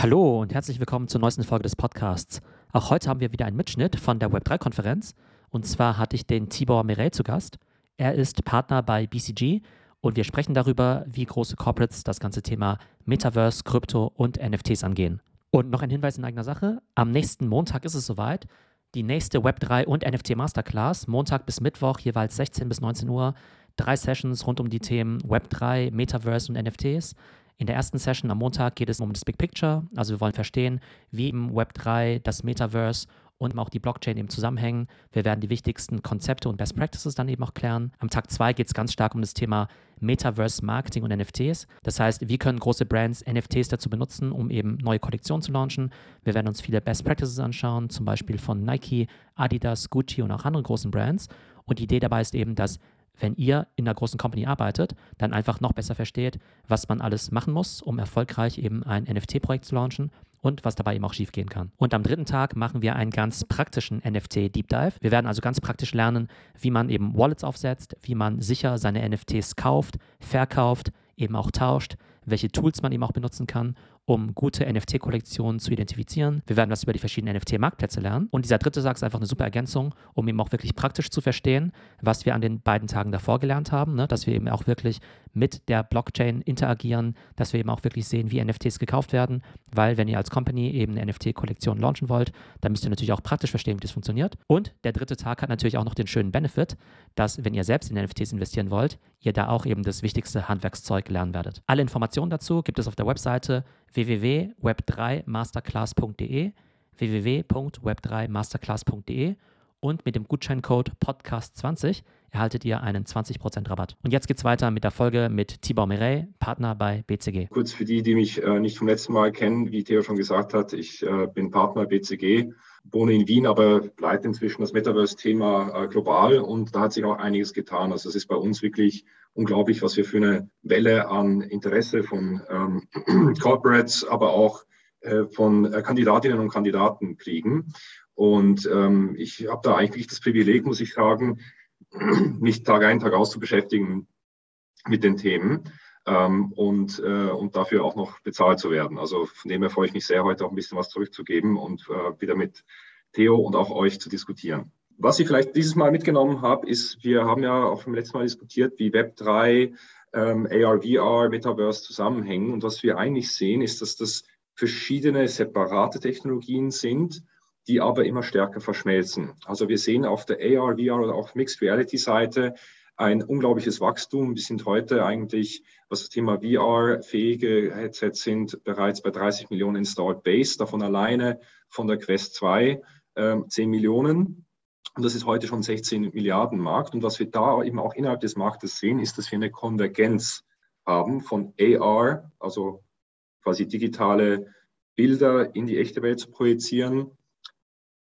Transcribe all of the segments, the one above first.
Hallo und herzlich willkommen zur neuesten Folge des Podcasts. Auch heute haben wir wieder einen Mitschnitt von der Web3-Konferenz. Und zwar hatte ich den Tibor Mireille zu Gast. Er ist Partner bei BCG und wir sprechen darüber, wie große Corporates das ganze Thema Metaverse, Krypto und NFTs angehen. Und noch ein Hinweis in eigener Sache. Am nächsten Montag ist es soweit. Die nächste Web3 und NFT Masterclass, Montag bis Mittwoch, jeweils 16 bis 19 Uhr. Drei Sessions rund um die Themen Web3, Metaverse und NFTs. In der ersten Session am Montag geht es um das Big Picture. Also wir wollen verstehen, wie im Web3 das Metaverse und auch die Blockchain eben zusammenhängen. Wir werden die wichtigsten Konzepte und Best Practices dann eben auch klären. Am Tag 2 geht es ganz stark um das Thema Metaverse Marketing und NFTs. Das heißt, wie können große Brands NFTs dazu benutzen, um eben neue Kollektionen zu launchen. Wir werden uns viele Best Practices anschauen, zum Beispiel von Nike, Adidas, Gucci und auch anderen großen Brands. Und die Idee dabei ist eben, dass wenn ihr in einer großen Company arbeitet, dann einfach noch besser versteht, was man alles machen muss, um erfolgreich eben ein NFT-Projekt zu launchen und was dabei eben auch schiefgehen kann. Und am dritten Tag machen wir einen ganz praktischen NFT-Deep Dive. Wir werden also ganz praktisch lernen, wie man eben Wallets aufsetzt, wie man sicher seine NFTs kauft, verkauft, eben auch tauscht, welche Tools man eben auch benutzen kann, um gute NFT-Kollektionen zu identifizieren. Wir werden was über die verschiedenen NFT-Marktplätze lernen. Und dieser dritte Tag ist einfach eine super Ergänzung, um eben auch wirklich praktisch zu verstehen, was wir an den beiden Tagen davor gelernt haben, ne? dass wir eben auch wirklich mit der Blockchain interagieren, dass wir eben auch wirklich sehen, wie NFTs gekauft werden, weil wenn ihr als Company eben eine NFT-Kollektion launchen wollt, dann müsst ihr natürlich auch praktisch verstehen, wie das funktioniert. Und der dritte Tag hat natürlich auch noch den schönen Benefit, dass wenn ihr selbst in NFTs investieren wollt, ihr da auch eben das wichtigste Handwerkszeug lernen werdet. Alle Informationen dazu gibt es auf der Webseite www.web3masterclass.de www.web3masterclass.de und mit dem Gutscheincode Podcast20 erhaltet ihr einen 20% Rabatt. Und jetzt geht's weiter mit der Folge mit Tibor Mireille, Partner bei BCG. Kurz für die, die mich äh, nicht vom letzten Mal kennen, wie Theo schon gesagt hat, ich äh, bin Partner BCG, wohne in Wien, aber leite inzwischen das Metaverse-Thema äh, global und da hat sich auch einiges getan. Also es ist bei uns wirklich unglaublich, was wir für eine Welle an Interesse von ähm, Corporates, aber auch äh, von äh, Kandidatinnen und Kandidaten kriegen. Und ähm, ich habe da eigentlich das Privileg, muss ich sagen, mich Tag ein, Tag aus zu beschäftigen mit den Themen ähm, und, äh, und dafür auch noch bezahlt zu werden. Also von dem her freue ich mich sehr, heute auch ein bisschen was zurückzugeben und äh, wieder mit Theo und auch euch zu diskutieren. Was ich vielleicht dieses Mal mitgenommen habe, ist, wir haben ja auch beim letzten Mal diskutiert, wie Web3, ähm, AR, VR, Metaverse zusammenhängen. Und was wir eigentlich sehen, ist, dass das verschiedene separate Technologien sind, die aber immer stärker verschmelzen. Also wir sehen auf der AR, VR oder auch Mixed Reality Seite ein unglaubliches Wachstum. Wir sind heute eigentlich, was das Thema VR-fähige Headsets sind, bereits bei 30 Millionen Installed Base, davon alleine von der Quest 2 äh, 10 Millionen. Und das ist heute schon 16 Milliarden Markt. Und was wir da eben auch innerhalb des Marktes sehen, ist, dass wir eine Konvergenz haben von AR, also quasi digitale Bilder in die echte Welt zu projizieren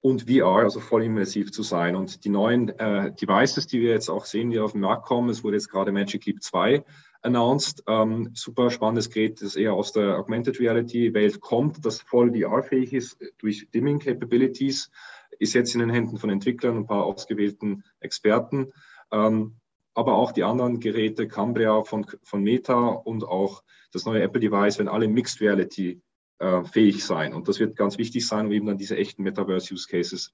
und VR, also voll immersiv zu sein. Und die neuen äh, Devices, die wir jetzt auch sehen, die auf den Markt kommen, es wurde jetzt gerade Magic Leap 2 announced, ähm, super spannendes Gerät, das eher aus der Augmented Reality Welt kommt, das voll VR-fähig ist durch Dimming Capabilities ist jetzt in den Händen von Entwicklern und ein paar ausgewählten Experten. Ähm, aber auch die anderen Geräte, Cambria von, von Meta und auch das neue Apple-Device, werden alle Mixed Reality äh, fähig sein. Und das wird ganz wichtig sein, um eben dann diese echten Metaverse-Use-Cases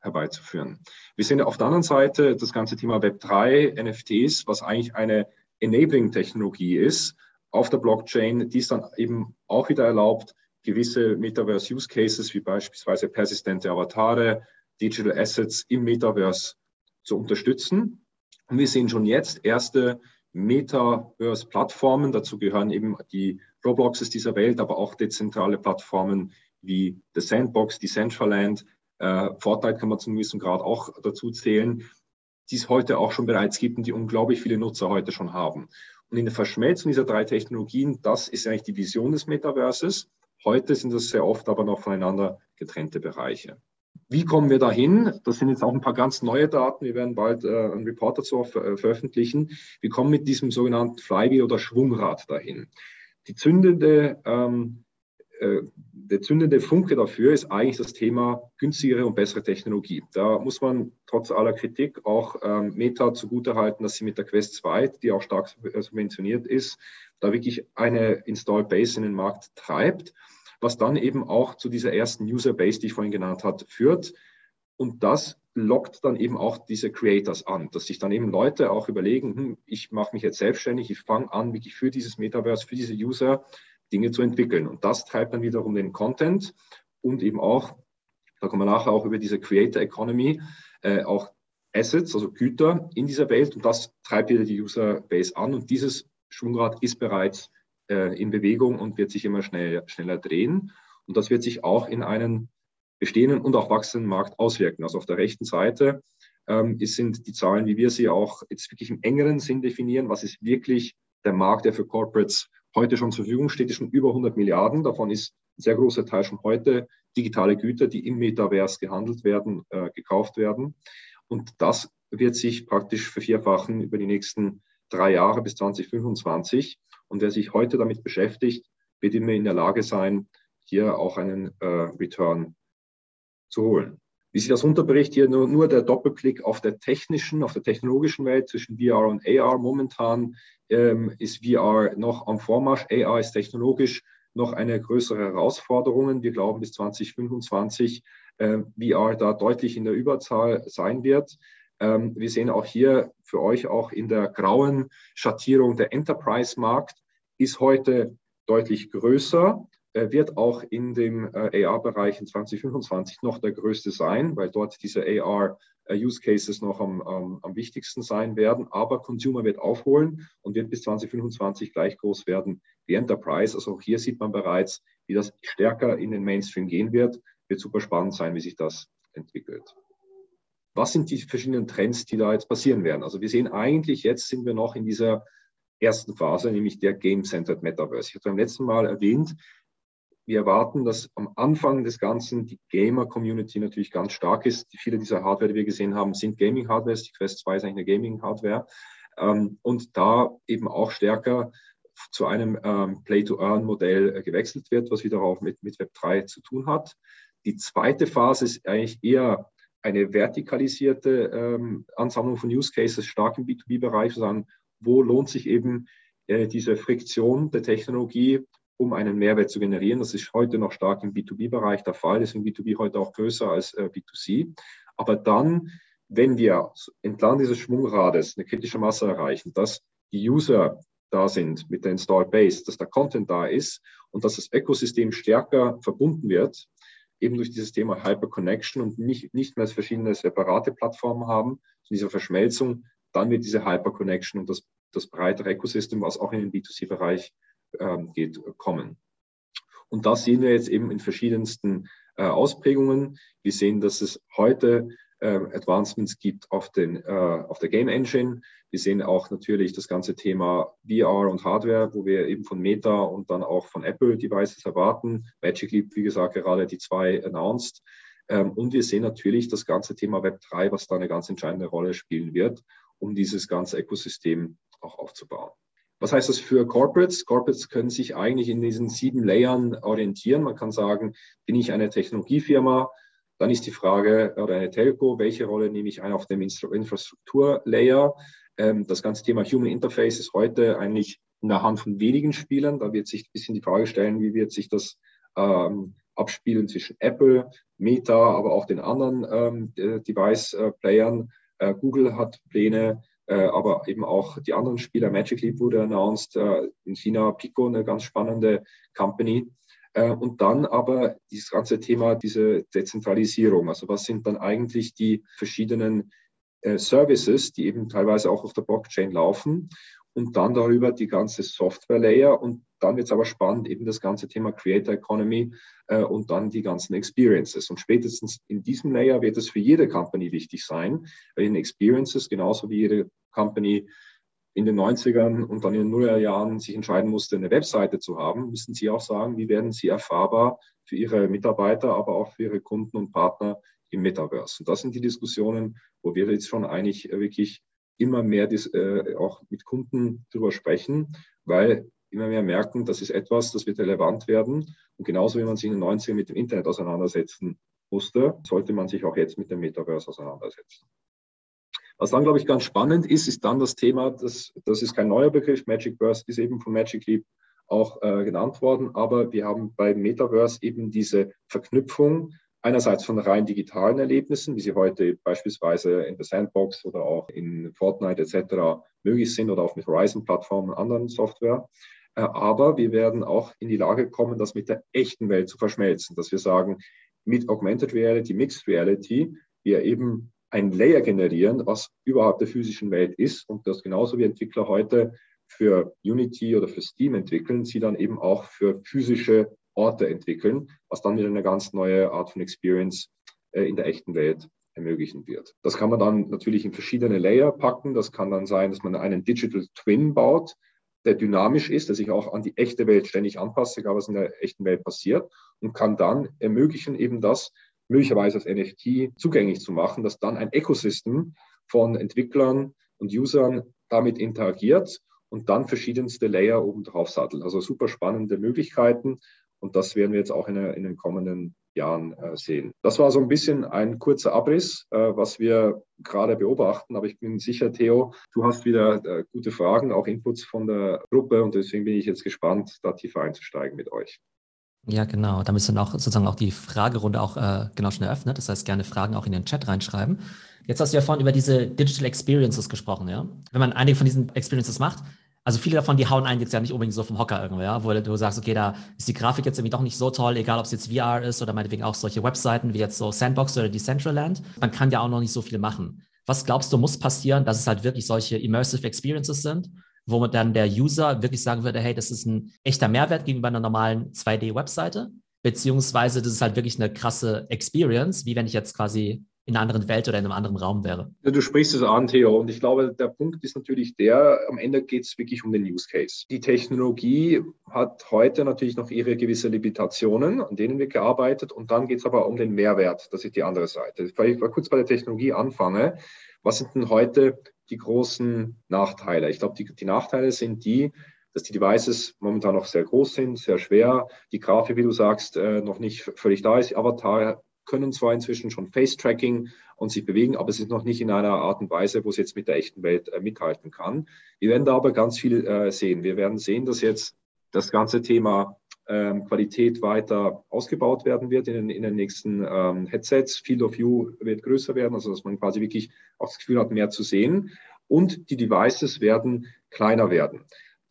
herbeizuführen. Wir sehen auf der anderen Seite das ganze Thema Web3, NFTs, was eigentlich eine Enabling-Technologie ist auf der Blockchain, die es dann eben auch wieder erlaubt, gewisse Metaverse Use Cases wie beispielsweise persistente Avatare, Digital Assets im Metaverse zu unterstützen. Und wir sehen schon jetzt erste Metaverse-Plattformen. Dazu gehören eben die Robloxes dieser Welt, aber auch dezentrale Plattformen wie The Sandbox, Decentraland. Äh, Fortnite kann man zum gewissen Grad auch dazu zählen, die es heute auch schon bereits gibt und die unglaublich viele Nutzer heute schon haben. Und in der Verschmelzung dieser drei Technologien, das ist eigentlich die Vision des Metaverses. Heute sind das sehr oft aber noch voneinander getrennte Bereiche. Wie kommen wir dahin? Das sind jetzt auch ein paar ganz neue Daten. Wir werden bald äh, einen Report dazu ver veröffentlichen. Wir kommen mit diesem sogenannten Flywheel oder Schwungrad dahin. Die zündende, ähm, äh, der zündende Funke dafür ist eigentlich das Thema günstigere und bessere Technologie. Da muss man trotz aller Kritik auch ähm, Meta zugutehalten, dass sie mit der Quest 2, die auch stark subventioniert ist, da wirklich eine Install Base in den Markt treibt. Was dann eben auch zu dieser ersten User Base, die ich vorhin genannt habe, führt. Und das lockt dann eben auch diese Creators an, dass sich dann eben Leute auch überlegen, hm, ich mache mich jetzt selbstständig, ich fange an, wirklich für dieses Metaverse, für diese User Dinge zu entwickeln. Und das treibt dann wiederum den Content und eben auch, da kommen wir nachher auch über diese Creator Economy, äh, auch Assets, also Güter in dieser Welt und das treibt wieder die User Base an und dieses Schwungrad ist bereits äh, in Bewegung und wird sich immer schnell, schneller drehen und das wird sich auch in einen bestehenden und auch wachsenden Markt auswirken. Also auf der rechten Seite ähm, sind die Zahlen, wie wir sie auch jetzt wirklich im engeren Sinn definieren. Was ist wirklich der Markt, der für Corporates heute schon zur Verfügung steht, ist schon über 100 Milliarden. Davon ist ein sehr großer Teil schon heute digitale Güter, die im Metaverse gehandelt werden, äh, gekauft werden. Und das wird sich praktisch vervierfachen über die nächsten drei Jahre bis 2025. Und wer sich heute damit beschäftigt, wird immer in der Lage sein, hier auch einen äh, Return zu holen. Wie sich das unterbricht, hier nur, nur der Doppelblick auf der technischen, auf der technologischen Welt zwischen VR und AR. Momentan ähm, ist VR noch am Vormarsch. AR ist technologisch noch eine größere Herausforderung. Wir glauben, bis 2025 äh, VR da deutlich in der Überzahl sein wird. Ähm, wir sehen auch hier für euch auch in der grauen Schattierung der Enterprise-Markt ist heute deutlich größer wird auch in dem äh, AR-Bereich in 2025 noch der größte sein, weil dort diese AR-Use-Cases äh, noch am, am, am wichtigsten sein werden. Aber Consumer wird aufholen und wird bis 2025 gleich groß werden wie Enterprise. Also auch hier sieht man bereits, wie das stärker in den Mainstream gehen wird. Wird super spannend sein, wie sich das entwickelt. Was sind die verschiedenen Trends, die da jetzt passieren werden? Also wir sehen eigentlich, jetzt sind wir noch in dieser ersten Phase, nämlich der Game-Centered Metaverse. Ich hatte beim letzten Mal erwähnt, wir erwarten, dass am Anfang des Ganzen die Gamer-Community natürlich ganz stark ist. Viele dieser Hardware, die wir gesehen haben, sind Gaming-Hardware. Die Quest 2 ist eigentlich eine Gaming-Hardware. Ähm, und da eben auch stärker zu einem ähm, Play-to-Earn-Modell äh, gewechselt wird, was wieder auch mit, mit Web 3 zu tun hat. Die zweite Phase ist eigentlich eher eine vertikalisierte ähm, Ansammlung von Use Cases, stark im B2B-Bereich, sondern wo lohnt sich eben äh, diese Friktion der Technologie um einen Mehrwert zu generieren. Das ist heute noch stark im B2B-Bereich der Fall, deswegen B2B heute auch größer als äh, B2C. Aber dann, wenn wir entlang dieses Schwungrades eine kritische Masse erreichen, dass die User da sind mit der Installed Base, dass der Content da ist und dass das Ökosystem stärker verbunden wird, eben durch dieses Thema Hyperconnection und nicht, nicht mehr verschiedene separate Plattformen haben, diese Verschmelzung, dann wird diese Hyperconnection und das, das breitere Ökosystem, was auch in den B2C-Bereich ähm, geht, kommen. Und das sehen wir jetzt eben in verschiedensten äh, Ausprägungen. Wir sehen, dass es heute Advancements gibt auf, den, äh, auf der Game Engine. Wir sehen auch natürlich das ganze Thema VR und Hardware, wo wir eben von Meta und dann auch von Apple Devices erwarten. Magic Leap, wie gesagt, gerade die zwei announced. Ähm, und wir sehen natürlich das ganze Thema Web 3, was da eine ganz entscheidende Rolle spielen wird, um dieses ganze Ökosystem auch aufzubauen. Was heißt das für Corporates? Corporates können sich eigentlich in diesen sieben Layern orientieren. Man kann sagen, bin ich eine Technologiefirma? Dann ist die Frage, oder eine Telco, welche Rolle nehme ich ein auf dem Infrastrukturlayer? Ähm, das ganze Thema Human Interface ist heute eigentlich in der Hand von wenigen Spielern. Da wird sich ein bisschen die Frage stellen, wie wird sich das ähm, abspielen zwischen Apple, Meta, aber auch den anderen ähm, Device-Playern. Äh, Google hat Pläne, äh, aber eben auch die anderen Spieler. Magic Leap wurde announced, äh, in China Pico, eine ganz spannende Company. Äh, und dann aber dieses ganze Thema, diese Dezentralisierung. Also was sind dann eigentlich die verschiedenen Services, die eben teilweise auch auf der Blockchain laufen und dann darüber die ganze Software-Layer und dann wird es aber spannend, eben das ganze Thema Creator Economy äh, und dann die ganzen Experiences. Und spätestens in diesem Layer wird es für jede Company wichtig sein, weil in Experiences genauso wie jede Company in den 90ern und dann in den Nullerjahren sich entscheiden musste, eine Webseite zu haben, müssen Sie auch sagen, wie werden Sie erfahrbar für Ihre Mitarbeiter, aber auch für Ihre Kunden und Partner im Metaverse. Und das sind die Diskussionen, wo wir jetzt schon eigentlich wirklich immer mehr das, äh, auch mit Kunden drüber sprechen, weil immer mehr merken, das ist etwas, das wird relevant werden. Und genauso wie man sich in den 90ern mit dem Internet auseinandersetzen musste, sollte man sich auch jetzt mit dem Metaverse auseinandersetzen. Was dann, glaube ich, ganz spannend ist, ist dann das Thema, das, das ist kein neuer Begriff, Magic Burst ist eben von Magic Leap auch äh, genannt worden. Aber wir haben bei Metaverse eben diese Verknüpfung einerseits von rein digitalen Erlebnissen, wie sie heute beispielsweise in der Sandbox oder auch in Fortnite etc. möglich sind oder auch mit Horizon-Plattformen und anderen Software. Äh, aber wir werden auch in die Lage kommen, das mit der echten Welt zu verschmelzen, dass wir sagen, mit Augmented Reality, Mixed Reality, wir eben ein Layer generieren, was überhaupt der physischen Welt ist und das genauso wie Entwickler heute für Unity oder für Steam entwickeln, sie dann eben auch für physische Orte entwickeln, was dann wieder eine ganz neue Art von Experience äh, in der echten Welt ermöglichen wird. Das kann man dann natürlich in verschiedene Layer packen. Das kann dann sein, dass man einen Digital Twin baut, der dynamisch ist, der sich auch an die echte Welt ständig anpasst, egal was in der echten Welt passiert, und kann dann ermöglichen, eben das möglicherweise als NFT zugänglich zu machen, dass dann ein Ecosystem von Entwicklern und Usern damit interagiert und dann verschiedenste Layer oben drauf sattelt. Also super spannende Möglichkeiten und das werden wir jetzt auch in, in den kommenden Jahren äh, sehen. Das war so ein bisschen ein kurzer Abriss, äh, was wir gerade beobachten. Aber ich bin sicher, Theo, du hast wieder äh, gute Fragen, auch Inputs von der Gruppe. Und deswegen bin ich jetzt gespannt, da tiefer einzusteigen mit euch. Ja, genau. Da müssen wir auch sozusagen auch die Fragerunde auch äh, genau schon eröffnet. Das heißt, gerne Fragen auch in den Chat reinschreiben. Jetzt hast du ja vorhin über diese Digital Experiences gesprochen, ja. Wenn man einige von diesen Experiences macht, also viele davon, die hauen einen jetzt ja nicht unbedingt so vom Hocker irgendwo, ja, wo du sagst, okay, da ist die Grafik jetzt irgendwie doch nicht so toll, egal ob es jetzt VR ist oder meinetwegen auch solche Webseiten wie jetzt so Sandbox oder Decentraland. Man kann ja auch noch nicht so viel machen. Was glaubst du, muss passieren, dass es halt wirklich solche Immersive Experiences sind, wo dann der User wirklich sagen würde, hey, das ist ein echter Mehrwert gegenüber einer normalen 2D-Webseite, beziehungsweise das ist halt wirklich eine krasse Experience, wie wenn ich jetzt quasi in einer anderen Welt oder in einem anderen Raum wäre. Ja, du sprichst es an, Theo, und ich glaube, der Punkt ist natürlich der, am Ende geht es wirklich um den Use Case. Die Technologie hat heute natürlich noch ihre gewisse Limitationen, an denen wird gearbeitet, und dann geht es aber um den Mehrwert, das ist die andere Seite. Weil ich mal kurz bei der Technologie anfange, was sind denn heute die großen Nachteile? Ich glaube, die, die Nachteile sind die, dass die Devices momentan noch sehr groß sind, sehr schwer, die Grafik, wie du sagst, äh, noch nicht völlig da ist, Avatar können zwar inzwischen schon Face-Tracking und sich bewegen, aber es ist noch nicht in einer Art und Weise, wo es jetzt mit der echten Welt äh, mithalten kann. Wir werden da aber ganz viel äh, sehen. Wir werden sehen, dass jetzt das ganze Thema Qualität weiter ausgebaut werden wird in den, in den nächsten ähm, Headsets. Field of View wird größer werden, also dass man quasi wirklich auch das Gefühl hat, mehr zu sehen. Und die Devices werden kleiner werden.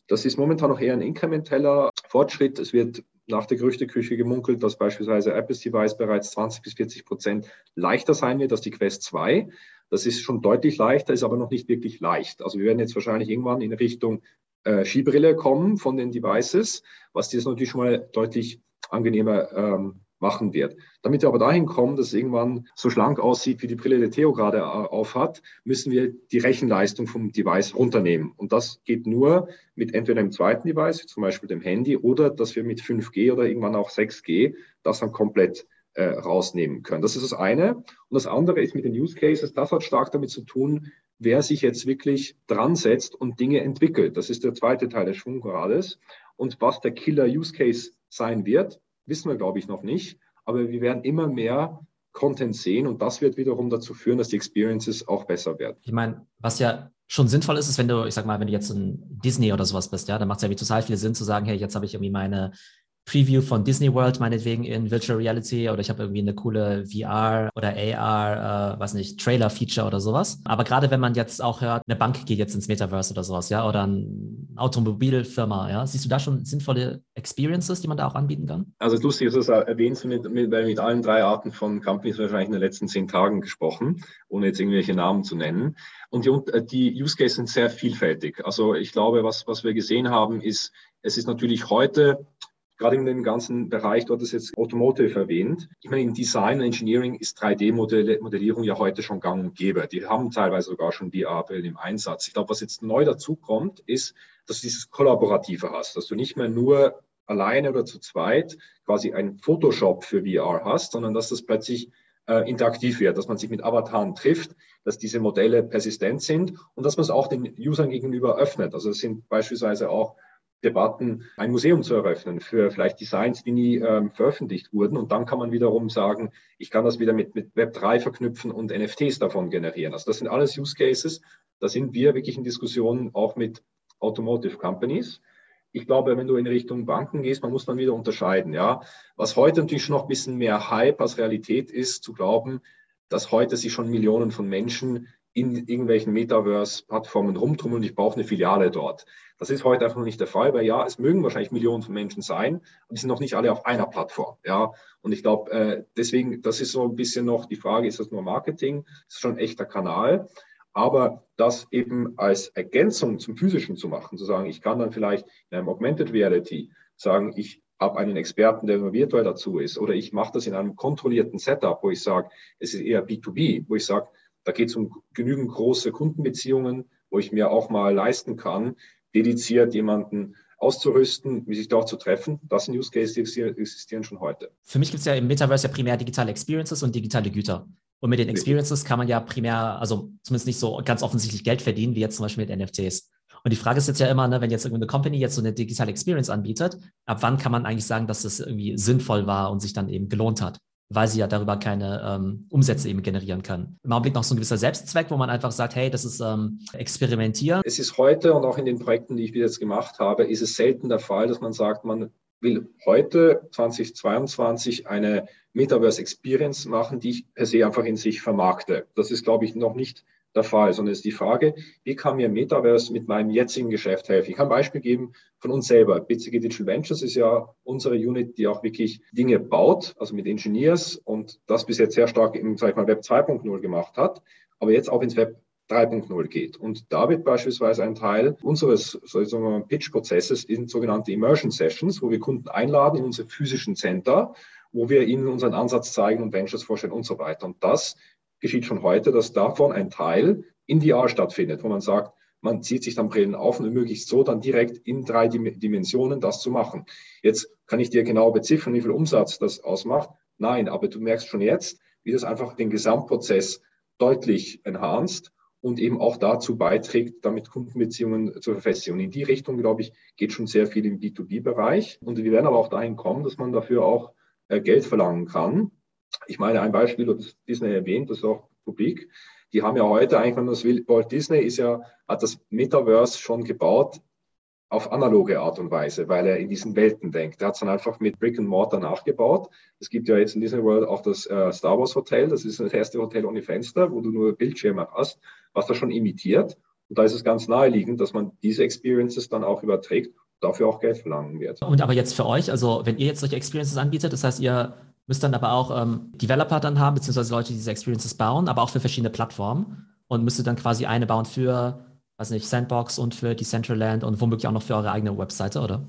Das ist momentan noch eher ein inkrementeller Fortschritt. Es wird nach der Gerüchteküche gemunkelt, dass beispielsweise Apples Device bereits 20 bis 40 Prozent leichter sein wird als die Quest 2. Das ist schon deutlich leichter, ist aber noch nicht wirklich leicht. Also wir werden jetzt wahrscheinlich irgendwann in Richtung äh, Skibrille kommen von den Devices, was das natürlich schon mal deutlich angenehmer ähm, machen wird. Damit wir aber dahin kommen, dass es irgendwann so schlank aussieht, wie die Brille, die Theo gerade äh, aufhat, müssen wir die Rechenleistung vom Device runternehmen. Und das geht nur mit entweder einem zweiten Device, zum Beispiel dem Handy, oder dass wir mit 5G oder irgendwann auch 6G das dann komplett äh, rausnehmen können. Das ist das eine. Und das andere ist mit den Use Cases, das hat stark damit zu tun, wer sich jetzt wirklich dran setzt und Dinge entwickelt. Das ist der zweite Teil des Schwunggrades. Und was der Killer Use Case sein wird, wissen wir, glaube ich, noch nicht. Aber wir werden immer mehr Content sehen und das wird wiederum dazu führen, dass die Experiences auch besser werden. Ich meine, was ja schon sinnvoll ist, ist, wenn du, ich sag mal, wenn du jetzt ein Disney oder sowas bist, ja, dann macht es ja wie total viel Sinn zu sagen, hey, jetzt habe ich irgendwie meine Preview von Disney World meinetwegen in Virtual Reality oder ich habe irgendwie eine coole VR oder AR, äh, weiß nicht, Trailer-Feature oder sowas. Aber gerade wenn man jetzt auch hört, eine Bank geht jetzt ins Metaverse oder sowas, ja, oder eine Automobilfirma, ja, siehst du da schon sinnvolle Experiences, die man da auch anbieten kann? Also lustig, dass du das erwähnst, mit, mit, mit allen drei Arten von Companies wahrscheinlich in den letzten zehn Tagen gesprochen, ohne jetzt irgendwelche Namen zu nennen. Und die, äh, die Use Cases sind sehr vielfältig. Also ich glaube, was, was wir gesehen haben, ist, es ist natürlich heute gerade in dem ganzen Bereich, dort ist jetzt Automotive erwähnt. Ich meine, in Design und Engineering ist 3D-Modellierung ja heute schon gang und gäbe. Die haben teilweise sogar schon VR-Brillen im Einsatz. Ich glaube, was jetzt neu dazu kommt, ist, dass du dieses Kollaborative hast, dass du nicht mehr nur alleine oder zu zweit quasi ein Photoshop für VR hast, sondern dass das plötzlich äh, interaktiv wird, dass man sich mit Avataren trifft, dass diese Modelle persistent sind und dass man es auch den Usern gegenüber öffnet. Also es sind beispielsweise auch Debatten, ein Museum zu eröffnen für vielleicht Designs, die nie ähm, veröffentlicht wurden. Und dann kann man wiederum sagen, ich kann das wieder mit, mit Web3 verknüpfen und NFTs davon generieren. Also das sind alles Use Cases. Da sind wir wirklich in Diskussionen auch mit Automotive Companies. ich glaube, wenn du in Richtung Banken gehst, man muss dann wieder unterscheiden. Ja, was heute natürlich schon noch ein bisschen mehr Hype als Realität ist, zu glauben, dass heute sich schon Millionen von Menschen in irgendwelchen Metaverse-Plattformen rumtummeln und ich brauche eine Filiale dort. Das ist heute einfach noch nicht der Fall, weil ja, es mögen wahrscheinlich Millionen von Menschen sein, aber die sind noch nicht alle auf einer Plattform. Ja, und ich glaube, äh, deswegen, das ist so ein bisschen noch die Frage, ist das nur Marketing? Das ist schon ein echter Kanal. Aber das eben als Ergänzung zum Physischen zu machen, zu sagen, ich kann dann vielleicht in einem Augmented Reality sagen, ich habe einen Experten, der nur virtuell dazu ist, oder ich mache das in einem kontrollierten Setup, wo ich sage, es ist eher B2B, wo ich sage, da geht es um genügend große Kundenbeziehungen, wo ich mir auch mal leisten kann, dediziert jemanden auszurüsten, wie sich dort zu treffen. Das sind Use Cases, die existieren schon heute. Für mich gibt es ja im Metaverse ja primär digitale Experiences und digitale Güter. Und mit den Experiences kann man ja primär, also zumindest nicht so ganz offensichtlich Geld verdienen, wie jetzt zum Beispiel mit NFTs. Und die Frage ist jetzt ja immer, ne, wenn jetzt irgendeine Company jetzt so eine digitale Experience anbietet, ab wann kann man eigentlich sagen, dass das irgendwie sinnvoll war und sich dann eben gelohnt hat? Weil sie ja darüber keine ähm, Umsätze eben generieren kann. Im Augenblick noch so ein gewisser Selbstzweck, wo man einfach sagt, hey, das ist ähm, Experimentieren. Es ist heute und auch in den Projekten, die ich bis jetzt gemacht habe, ist es selten der Fall, dass man sagt, man will heute 2022 eine Metaverse Experience machen, die ich per se einfach in sich vermarkte. Das ist, glaube ich, noch nicht der Fall, sondern es ist die Frage, wie kann mir Metaverse mit meinem jetzigen Geschäft helfen? Ich kann ein Beispiel geben von uns selber. BCG Digital Ventures ist ja unsere Unit, die auch wirklich Dinge baut, also mit Engineers und das bis jetzt sehr stark im, sag ich mal, Web 2.0 gemacht hat, aber jetzt auch ins Web 3.0 geht. Und da wird beispielsweise ein Teil unseres Pitch-Prozesses in sogenannte Immersion Sessions, wo wir Kunden einladen in unsere physischen Center, wo wir ihnen unseren Ansatz zeigen und Ventures vorstellen und so weiter. Und das geschieht schon heute, dass davon ein Teil in VR stattfindet, wo man sagt, man zieht sich dann Brillen auf und ermöglicht so dann direkt in drei Dimensionen das zu machen. Jetzt kann ich dir genau beziffern, wie viel Umsatz das ausmacht. Nein, aber du merkst schon jetzt, wie das einfach den Gesamtprozess deutlich enhanced und eben auch dazu beiträgt, damit Kundenbeziehungen zu verfestigen. In die Richtung, glaube ich, geht schon sehr viel im B2B-Bereich. Und wir werden aber auch dahin kommen, dass man dafür auch äh, Geld verlangen kann. Ich meine, ein Beispiel, das Disney erwähnt, das ist auch publik. Die haben ja heute eigentlich, wenn man das will, Walt Disney ist ja, hat das Metaverse schon gebaut auf analoge Art und Weise, weil er in diesen Welten denkt. Er hat es dann einfach mit Brick and Mortar nachgebaut. Es gibt ja jetzt in Disney World auch das äh, Star Wars Hotel. Das ist das erste Hotel ohne Fenster, wo du nur Bildschirme hast, was das schon imitiert. Und da ist es ganz naheliegend, dass man diese Experiences dann auch überträgt, dafür auch Geld verlangen wird. Und aber jetzt für euch, also wenn ihr jetzt solche Experiences anbietet, das heißt, ihr müsst dann aber auch ähm, Developer dann haben, beziehungsweise Leute, die diese Experiences bauen, aber auch für verschiedene Plattformen und müsstet dann quasi eine bauen für weiß nicht, Sandbox und für Decentraland und womöglich auch noch für eure eigene Webseite, oder?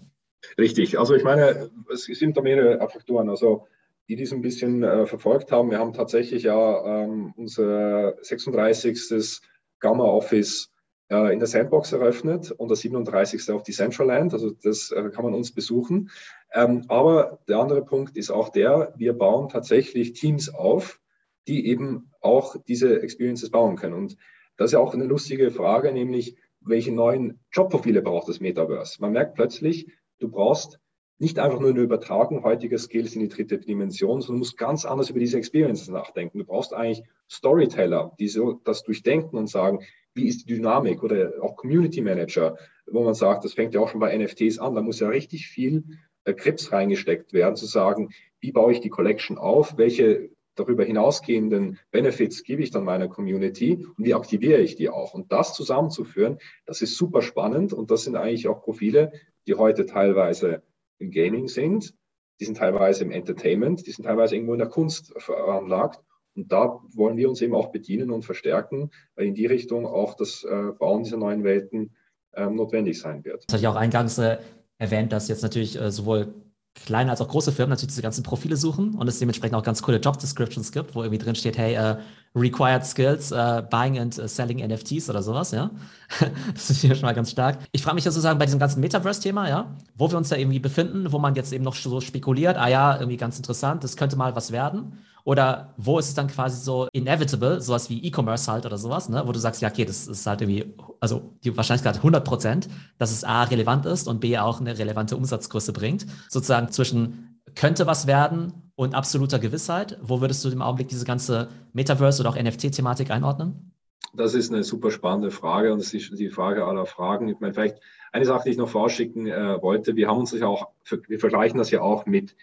Richtig. Also ich meine, es sind da mehrere Faktoren. Also die, die es ein bisschen äh, verfolgt haben, wir haben tatsächlich ja ähm, unser 36. Gamma Office äh, in der Sandbox eröffnet und das 37. auf Decentraland. Also das äh, kann man uns besuchen. Ähm, aber der andere Punkt ist auch der, wir bauen tatsächlich Teams auf, die eben auch diese Experiences bauen können. Und das ist ja auch eine lustige Frage, nämlich welche neuen Jobprofile braucht das Metaverse? Man merkt plötzlich, du brauchst nicht einfach nur eine Übertragung heutiger Skills in die dritte Dimension, sondern musst ganz anders über diese Experiences nachdenken. Du brauchst eigentlich Storyteller, die so das durchdenken und sagen, wie ist die Dynamik oder auch Community Manager, wo man sagt, das fängt ja auch schon bei NFTs an, da muss ja richtig viel äh, Krips reingesteckt werden, zu sagen, wie baue ich die Collection auf, welche darüber hinausgehenden Benefits gebe ich dann meiner Community und wie aktiviere ich die auch? Und das zusammenzuführen, das ist super spannend und das sind eigentlich auch Profile, die heute teilweise im Gaming sind, die sind teilweise im Entertainment, die sind teilweise irgendwo in der Kunst veranlagt. Und da wollen wir uns eben auch bedienen und verstärken, weil in die Richtung auch das äh, Bauen dieser neuen Welten ähm, notwendig sein wird. Das hatte ich auch eingangs äh, erwähnt, dass jetzt natürlich äh, sowohl kleine als auch große Firmen natürlich diese ganzen Profile suchen und es dementsprechend auch ganz coole Job Descriptions gibt, wo irgendwie drin steht, hey, uh, required skills, uh, buying and uh, selling NFTs oder sowas, ja. das ist hier schon mal ganz stark. Ich frage mich ja sozusagen bei diesem ganzen Metaverse-Thema, ja, wo wir uns da irgendwie befinden, wo man jetzt eben noch so spekuliert, ah ja, irgendwie ganz interessant, das könnte mal was werden. Oder wo ist es dann quasi so inevitable, sowas wie E-Commerce halt oder sowas, ne? wo du sagst, ja, okay, das ist halt irgendwie, also die Wahrscheinlichkeit 100 Prozent, dass es A, relevant ist und B, auch eine relevante Umsatzgröße bringt. Sozusagen zwischen könnte was werden und absoluter Gewissheit. Wo würdest du im Augenblick diese ganze Metaverse oder auch NFT-Thematik einordnen? Das ist eine super spannende Frage und es ist die Frage aller Fragen. Ich meine, vielleicht Eine Sache, die ich noch vorschicken äh, wollte, wir haben uns ja auch, wir vergleichen das ja auch mit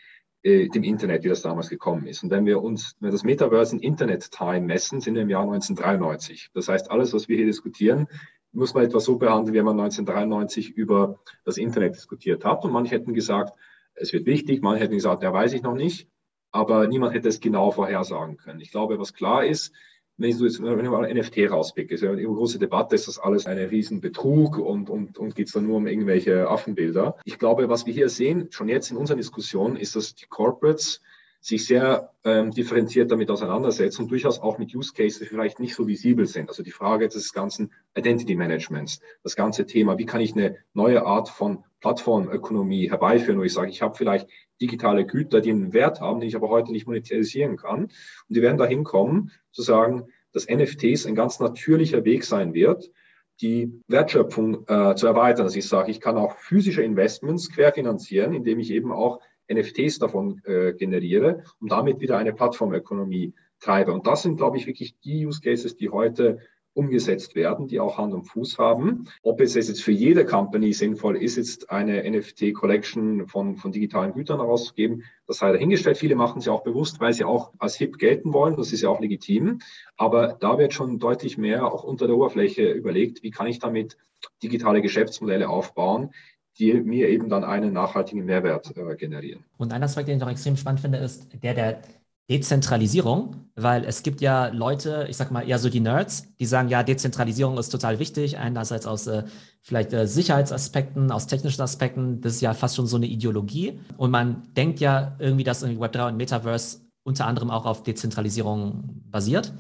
äh, dem Internet, wie das damals gekommen ist. Und wenn wir uns, wenn wir das Metaverse in Internet Time messen, sind wir im Jahr 1993. Das heißt, alles, was wir hier diskutieren, muss man etwas so behandeln, wie man 1993 über das Internet diskutiert hat. Und manche hätten gesagt, es wird wichtig, manche hätten gesagt, ja, weiß ich noch nicht. Aber niemand hätte es genau vorhersagen können. Ich glaube, was klar ist, wenn so jetzt, wenn ich mal NFT rauspicke, ist ja eine große Debatte, ist das alles ein Riesenbetrug und, und, und geht es dann nur um irgendwelche Affenbilder. Ich glaube, was wir hier sehen, schon jetzt in unserer Diskussion, ist, dass die Corporates sich sehr ähm, differenziert damit auseinandersetzen und durchaus auch mit Use Cases, vielleicht nicht so visibel sind. Also die Frage des ganzen Identity Managements, das ganze Thema, wie kann ich eine neue Art von Plattformökonomie herbeiführen, wo ich sage, ich habe vielleicht digitale Güter, die einen Wert haben, den ich aber heute nicht monetarisieren kann. Und die werden dahin kommen, zu sagen, dass NFTs ein ganz natürlicher Weg sein wird, die Wertschöpfung äh, zu erweitern. Also ich sage, ich kann auch physische Investments querfinanzieren, indem ich eben auch NFTs davon äh, generiere und damit wieder eine Plattformökonomie treibe. Und das sind, glaube ich, wirklich die Use Cases, die heute umgesetzt werden, die auch Hand und Fuß haben. Ob es jetzt für jede Company sinnvoll ist, jetzt eine NFT-Collection von, von digitalen Gütern herauszugeben, das sei dahingestellt. Viele machen es ja auch bewusst, weil sie auch als hip gelten wollen. Das ist ja auch legitim. Aber da wird schon deutlich mehr auch unter der Oberfläche überlegt, wie kann ich damit digitale Geschäftsmodelle aufbauen, die mir eben dann einen nachhaltigen Mehrwert äh, generieren. Und ein Aspekt, den ich auch extrem spannend finde, ist der der Dezentralisierung, weil es gibt ja Leute, ich sag mal eher so die Nerds, die sagen, ja, Dezentralisierung ist total wichtig, einerseits aus äh, vielleicht äh, Sicherheitsaspekten, aus technischen Aspekten, das ist ja fast schon so eine Ideologie. Und man denkt ja irgendwie, dass irgendwie Web3 und Metaverse unter anderem auch auf Dezentralisierung basiert.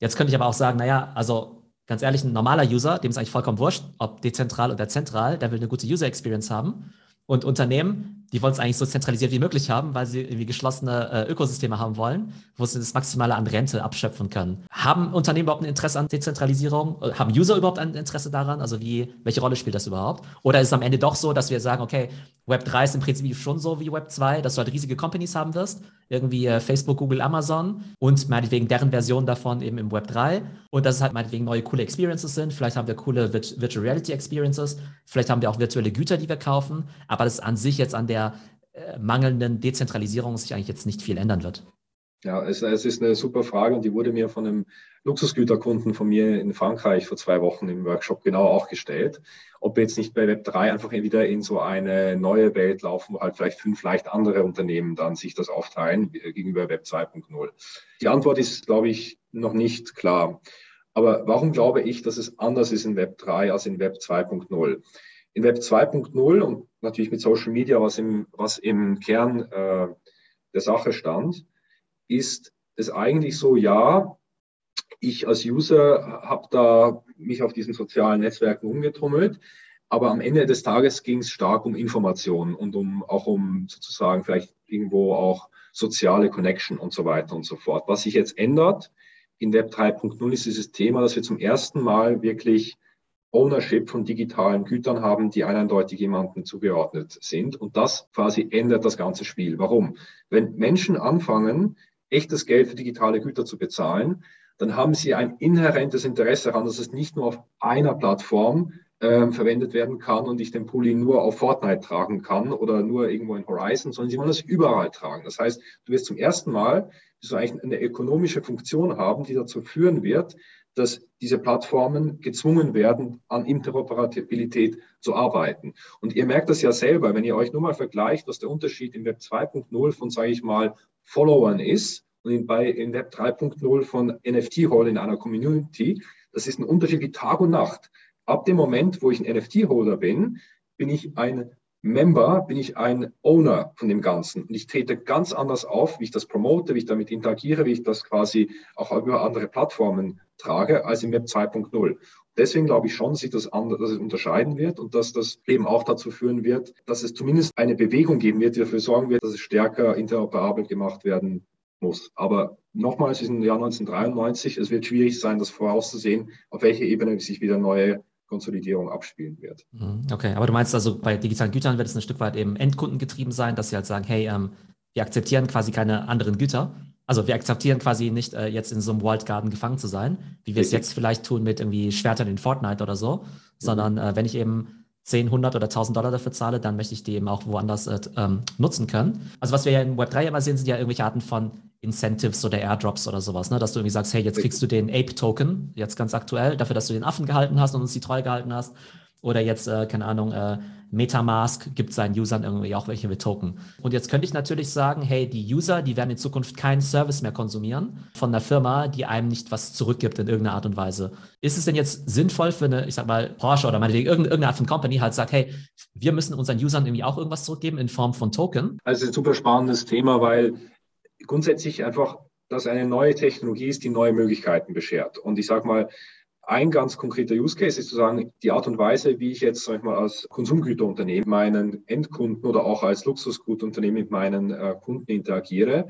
Jetzt könnte ich aber auch sagen, naja, also ganz ehrlich, ein normaler User, dem ist eigentlich vollkommen wurscht, ob dezentral oder zentral, der will eine gute User Experience haben. Und Unternehmen, die wollen es eigentlich so zentralisiert wie möglich haben, weil sie irgendwie geschlossene äh, Ökosysteme haben wollen, wo sie das Maximale an Rente abschöpfen können. Haben Unternehmen überhaupt ein Interesse an Dezentralisierung? Äh, haben User überhaupt ein Interesse daran? Also wie, welche Rolle spielt das überhaupt? Oder ist es am Ende doch so, dass wir sagen, okay, Web 3 ist im Prinzip schon so wie Web 2, dass du halt riesige Companies haben wirst, irgendwie äh, Facebook, Google, Amazon und meinetwegen deren Version davon eben im Web 3 und dass es halt meinetwegen neue coole Experiences sind. Vielleicht haben wir coole Virtual Reality Experiences, vielleicht haben wir auch virtuelle Güter, die wir kaufen, aber das an sich jetzt an der äh, mangelnden Dezentralisierung sich eigentlich jetzt nicht viel ändern wird. Ja, es, es, ist eine super Frage und die wurde mir von einem Luxusgüterkunden von mir in Frankreich vor zwei Wochen im Workshop genau auch gestellt. Ob wir jetzt nicht bei Web3 einfach wieder in so eine neue Welt laufen, wo halt vielleicht fünf leicht andere Unternehmen dann sich das aufteilen gegenüber Web 2.0. Die Antwort ist, glaube ich, noch nicht klar. Aber warum glaube ich, dass es anders ist in Web 3 als in Web 2.0? In Web 2.0 und natürlich mit Social Media, was im, was im Kern äh, der Sache stand, ist es eigentlich so, ja, ich als User habe da mich auf diesen sozialen Netzwerken umgetrommelt, aber am Ende des Tages ging es stark um Information und um auch um sozusagen vielleicht irgendwo auch soziale Connection und so weiter und so fort. Was sich jetzt ändert in Web 3.0 ist dieses Thema, dass wir zum ersten Mal wirklich Ownership von digitalen Gütern haben, die eindeutig jemandem zugeordnet sind. Und das quasi ändert das ganze Spiel. Warum? Wenn Menschen anfangen, echtes Geld für digitale Güter zu bezahlen, dann haben sie ein inhärentes Interesse daran, dass es nicht nur auf einer Plattform äh, verwendet werden kann und ich den Pulli nur auf Fortnite tragen kann oder nur irgendwo in Horizon, sondern sie wollen das überall tragen. Das heißt, du wirst zum ersten Mal so eigentlich eine ökonomische Funktion haben, die dazu führen wird, dass diese Plattformen gezwungen werden, an Interoperabilität zu arbeiten. Und ihr merkt das ja selber, wenn ihr euch nur mal vergleicht, was der Unterschied im Web 2.0 von, sage ich mal, Followern ist und in, bei, in Web 3.0 von NFT-Holder in einer Community, das ist ein Unterschied wie Tag und Nacht. Ab dem Moment, wo ich ein NFT-Holder bin, bin ich ein Member, bin ich ein Owner von dem Ganzen. Und ich trete ganz anders auf, wie ich das promote, wie ich damit interagiere, wie ich das quasi auch über andere Plattformen trage, als im Web 2.0. Deswegen glaube ich schon, dass sich das anders, dass es unterscheiden wird und dass das eben auch dazu führen wird, dass es zumindest eine Bewegung geben wird, die dafür sorgen wird, dass es stärker interoperabel gemacht werden muss. Aber nochmals, ist im Jahr 1993, es wird schwierig sein, das vorauszusehen, auf welcher Ebene sich wieder neue Konsolidierung abspielen wird. Mhm, okay, aber du meinst also, bei digitalen Gütern wird es ein Stück weit eben endkundengetrieben sein, dass sie halt sagen, hey, ähm, wir akzeptieren quasi keine anderen Güter. Also wir akzeptieren quasi nicht äh, jetzt in so einem Wild Garden gefangen zu sein, wie wir es jetzt vielleicht tun mit irgendwie Schwertern in Fortnite oder so, mhm. sondern äh, wenn ich eben 10, 100 oder 1000 Dollar dafür zahle, dann möchte ich die eben auch woanders äh, ähm, nutzen können. Also was wir ja in Web3 immer sehen, sind ja irgendwelche Arten von Incentives oder Airdrops oder sowas, ne? dass du irgendwie sagst, hey, jetzt kriegst du den Ape-Token, jetzt ganz aktuell, dafür, dass du den Affen gehalten hast und uns die treu gehalten hast. Oder jetzt, äh, keine Ahnung, äh, Metamask gibt seinen Usern irgendwie auch welche mit Token. Und jetzt könnte ich natürlich sagen, hey, die User, die werden in Zukunft keinen Service mehr konsumieren von einer Firma, die einem nicht was zurückgibt in irgendeiner Art und Weise. Ist es denn jetzt sinnvoll für eine, ich sag mal, Porsche oder meinetwegen irgendeine Art von Company halt sagt, hey, wir müssen unseren Usern irgendwie auch irgendwas zurückgeben in Form von Token? Also ein super spannendes Thema, weil grundsätzlich einfach das eine neue Technologie ist, die neue Möglichkeiten beschert. Und ich sage mal, ein ganz konkreter Use Case ist zu sagen, die Art und Weise, wie ich jetzt sag ich mal, als Konsumgüterunternehmen meinen Endkunden oder auch als Luxusgutunternehmen mit meinen äh, Kunden interagiere,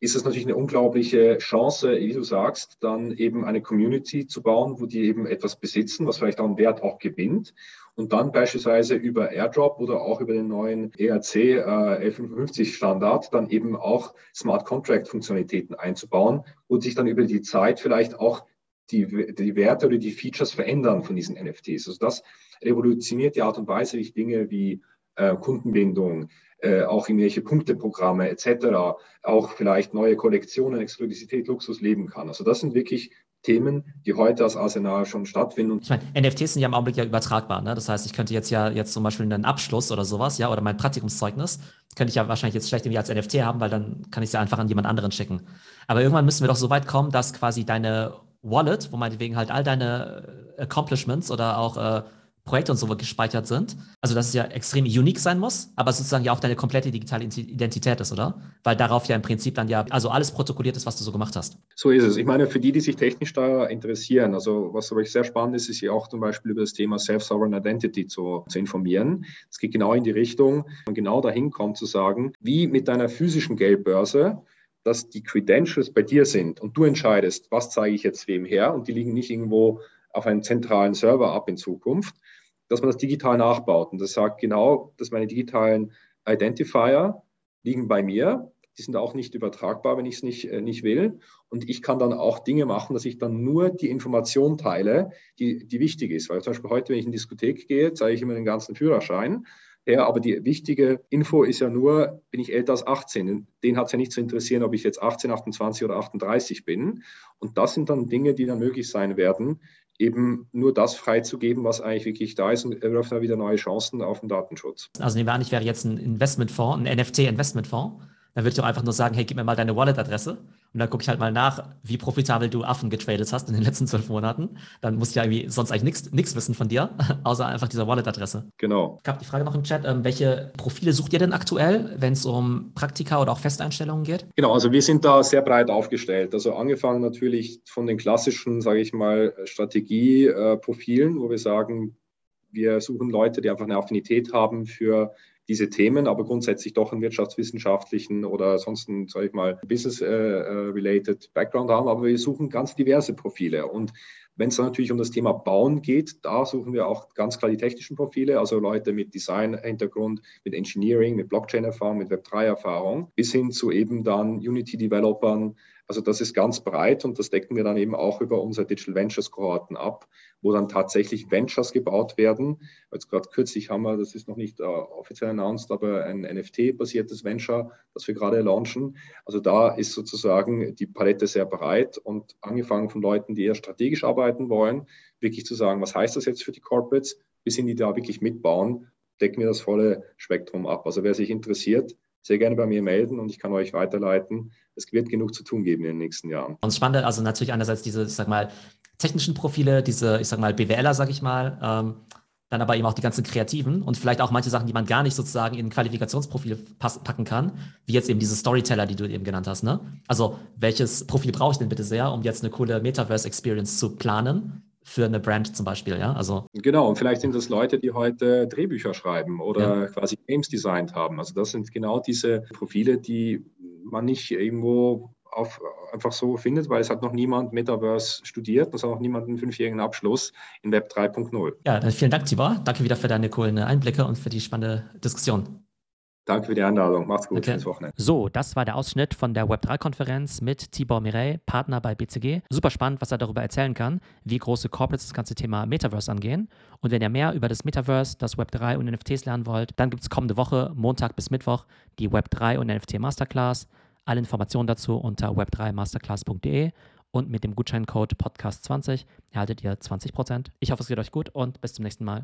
ist es natürlich eine unglaubliche Chance, wie du sagst, dann eben eine Community zu bauen, wo die eben etwas besitzen, was vielleicht einen Wert auch gewinnt. Und dann beispielsweise über AirDrop oder auch über den neuen ERC äh, 1155 Standard dann eben auch Smart Contract Funktionalitäten einzubauen und sich dann über die Zeit vielleicht auch die, die Werte oder die Features verändern von diesen NFTs. Also das revolutioniert die Art und Weise, wie ich Dinge wie äh, Kundenbindung, äh, auch irgendwelche Punkteprogramme etc., auch vielleicht neue Kollektionen, Exklusivität, Luxus leben kann. Also das sind wirklich Themen, die heute als Arsenal schon stattfinden. Ich meine, NFTs sind ja im Augenblick ja übertragbar. Ne? Das heißt, ich könnte jetzt ja jetzt zum Beispiel einen Abschluss oder sowas, ja, oder mein Praktikumszeugnis, könnte ich ja wahrscheinlich jetzt schlecht irgendwie als NFT haben, weil dann kann ich es ja einfach an jemand anderen schicken. Aber irgendwann müssen wir doch so weit kommen, dass quasi deine Wallet, wo meinetwegen halt all deine äh, Accomplishments oder auch äh, Projekte und so gespeichert sind. Also, dass es ja extrem unique sein muss, aber sozusagen ja auch deine komplette digitale Identität ist, oder? Weil darauf ja im Prinzip dann ja, also alles protokolliert ist, was du so gemacht hast. So ist es. Ich meine, für die, die sich technisch da interessieren, also was aber sehr spannend ist, ist ja auch zum Beispiel über das Thema Self-Sovereign Identity zu, zu informieren. Es geht genau in die Richtung, man genau dahin kommt zu sagen, wie mit deiner physischen Geldbörse dass die Credentials bei dir sind und du entscheidest, was zeige ich jetzt wem her und die liegen nicht irgendwo auf einem zentralen Server ab in Zukunft, dass man das digital nachbaut. Und das sagt genau, dass meine digitalen Identifier liegen bei mir. Die sind auch nicht übertragbar, wenn ich es nicht, äh, nicht will. Und ich kann dann auch Dinge machen, dass ich dann nur die Information teile, die, die wichtig ist. Weil zum Beispiel heute, wenn ich in die Diskothek gehe, zeige ich immer den ganzen Führerschein. Ja, aber die wichtige Info ist ja nur, bin ich älter als 18? Den hat es ja nicht zu interessieren, ob ich jetzt 18, 28 oder 38 bin. Und das sind dann Dinge, die dann möglich sein werden, eben nur das freizugeben, was eigentlich wirklich da ist und eröffnet wieder neue Chancen auf den Datenschutz. Also nehmen wir an, ich wäre jetzt ein Investmentfonds, ein NFT-Investmentfonds dann würde ich auch einfach nur sagen, hey, gib mir mal deine Wallet-Adresse. Und dann gucke ich halt mal nach, wie profitabel du Affen getradet hast in den letzten zwölf Monaten. Dann muss ich ja irgendwie sonst eigentlich nichts wissen von dir, außer einfach dieser Wallet-Adresse. Genau. Ich habe die Frage noch im Chat, ähm, welche Profile sucht ihr denn aktuell, wenn es um Praktika oder auch Festeinstellungen geht? Genau, also wir sind da sehr breit aufgestellt. Also angefangen natürlich von den klassischen, sage ich mal, Strategieprofilen, wo wir sagen, wir suchen Leute, die einfach eine Affinität haben für diese Themen, aber grundsätzlich doch einen wirtschaftswissenschaftlichen oder sonst sage ich mal, business-related äh, äh, Background haben. Aber wir suchen ganz diverse Profile. Und wenn es dann natürlich um das Thema Bauen geht, da suchen wir auch ganz klar die technischen Profile, also Leute mit Design-Hintergrund, mit Engineering, mit Blockchain-Erfahrung, mit Web3-Erfahrung, bis hin zu eben dann Unity-Developern, also das ist ganz breit und das decken wir dann eben auch über unsere Digital Ventures Kohorten ab, wo dann tatsächlich Ventures gebaut werden. Jetzt gerade kürzlich haben wir, das ist noch nicht uh, offiziell announced, aber ein NFT-basiertes Venture, das wir gerade launchen. Also da ist sozusagen die Palette sehr breit und angefangen von Leuten, die eher strategisch arbeiten wollen, wirklich zu sagen, was heißt das jetzt für die Corporates, bis hin die da wirklich mitbauen, decken wir das volle Spektrum ab. Also wer sich interessiert, sehr gerne bei mir melden und ich kann euch weiterleiten. Es wird genug zu tun geben in den nächsten Jahren. Und spannend, also natürlich einerseits diese, ich sag mal, technischen Profile, diese, ich sag mal, BWLer, sag ich mal, ähm, dann aber eben auch die ganzen Kreativen und vielleicht auch manche Sachen, die man gar nicht sozusagen in ein Qualifikationsprofil packen kann, wie jetzt eben diese Storyteller, die du eben genannt hast. Ne? Also welches Profil brauche ich denn bitte sehr, um jetzt eine coole Metaverse-Experience zu planen? Für eine Brand zum Beispiel, ja? Also genau, und vielleicht sind das Leute, die heute Drehbücher schreiben oder ja. quasi Games designt haben. Also das sind genau diese Profile, die man nicht irgendwo auf, einfach so findet, weil es hat noch niemand Metaverse studiert, es hat noch niemand einen fünfjährigen Abschluss in Web 3.0. Ja, vielen Dank, Tibor. Danke wieder für deine coolen Einblicke und für die spannende Diskussion. Danke für die Einladung. Macht's gut. Okay. Schönes Wochenende. So, das war der Ausschnitt von der Web3-Konferenz mit Tibor Mireille, Partner bei BCG. Super spannend, was er darüber erzählen kann, wie große Corporates das ganze Thema Metaverse angehen. Und wenn ihr mehr über das Metaverse, das Web3 und NFTs lernen wollt, dann gibt es kommende Woche, Montag bis Mittwoch, die Web3 und NFT Masterclass. Alle Informationen dazu unter web3masterclass.de und mit dem Gutscheincode Podcast20 erhaltet ihr 20%. Ich hoffe, es geht euch gut und bis zum nächsten Mal.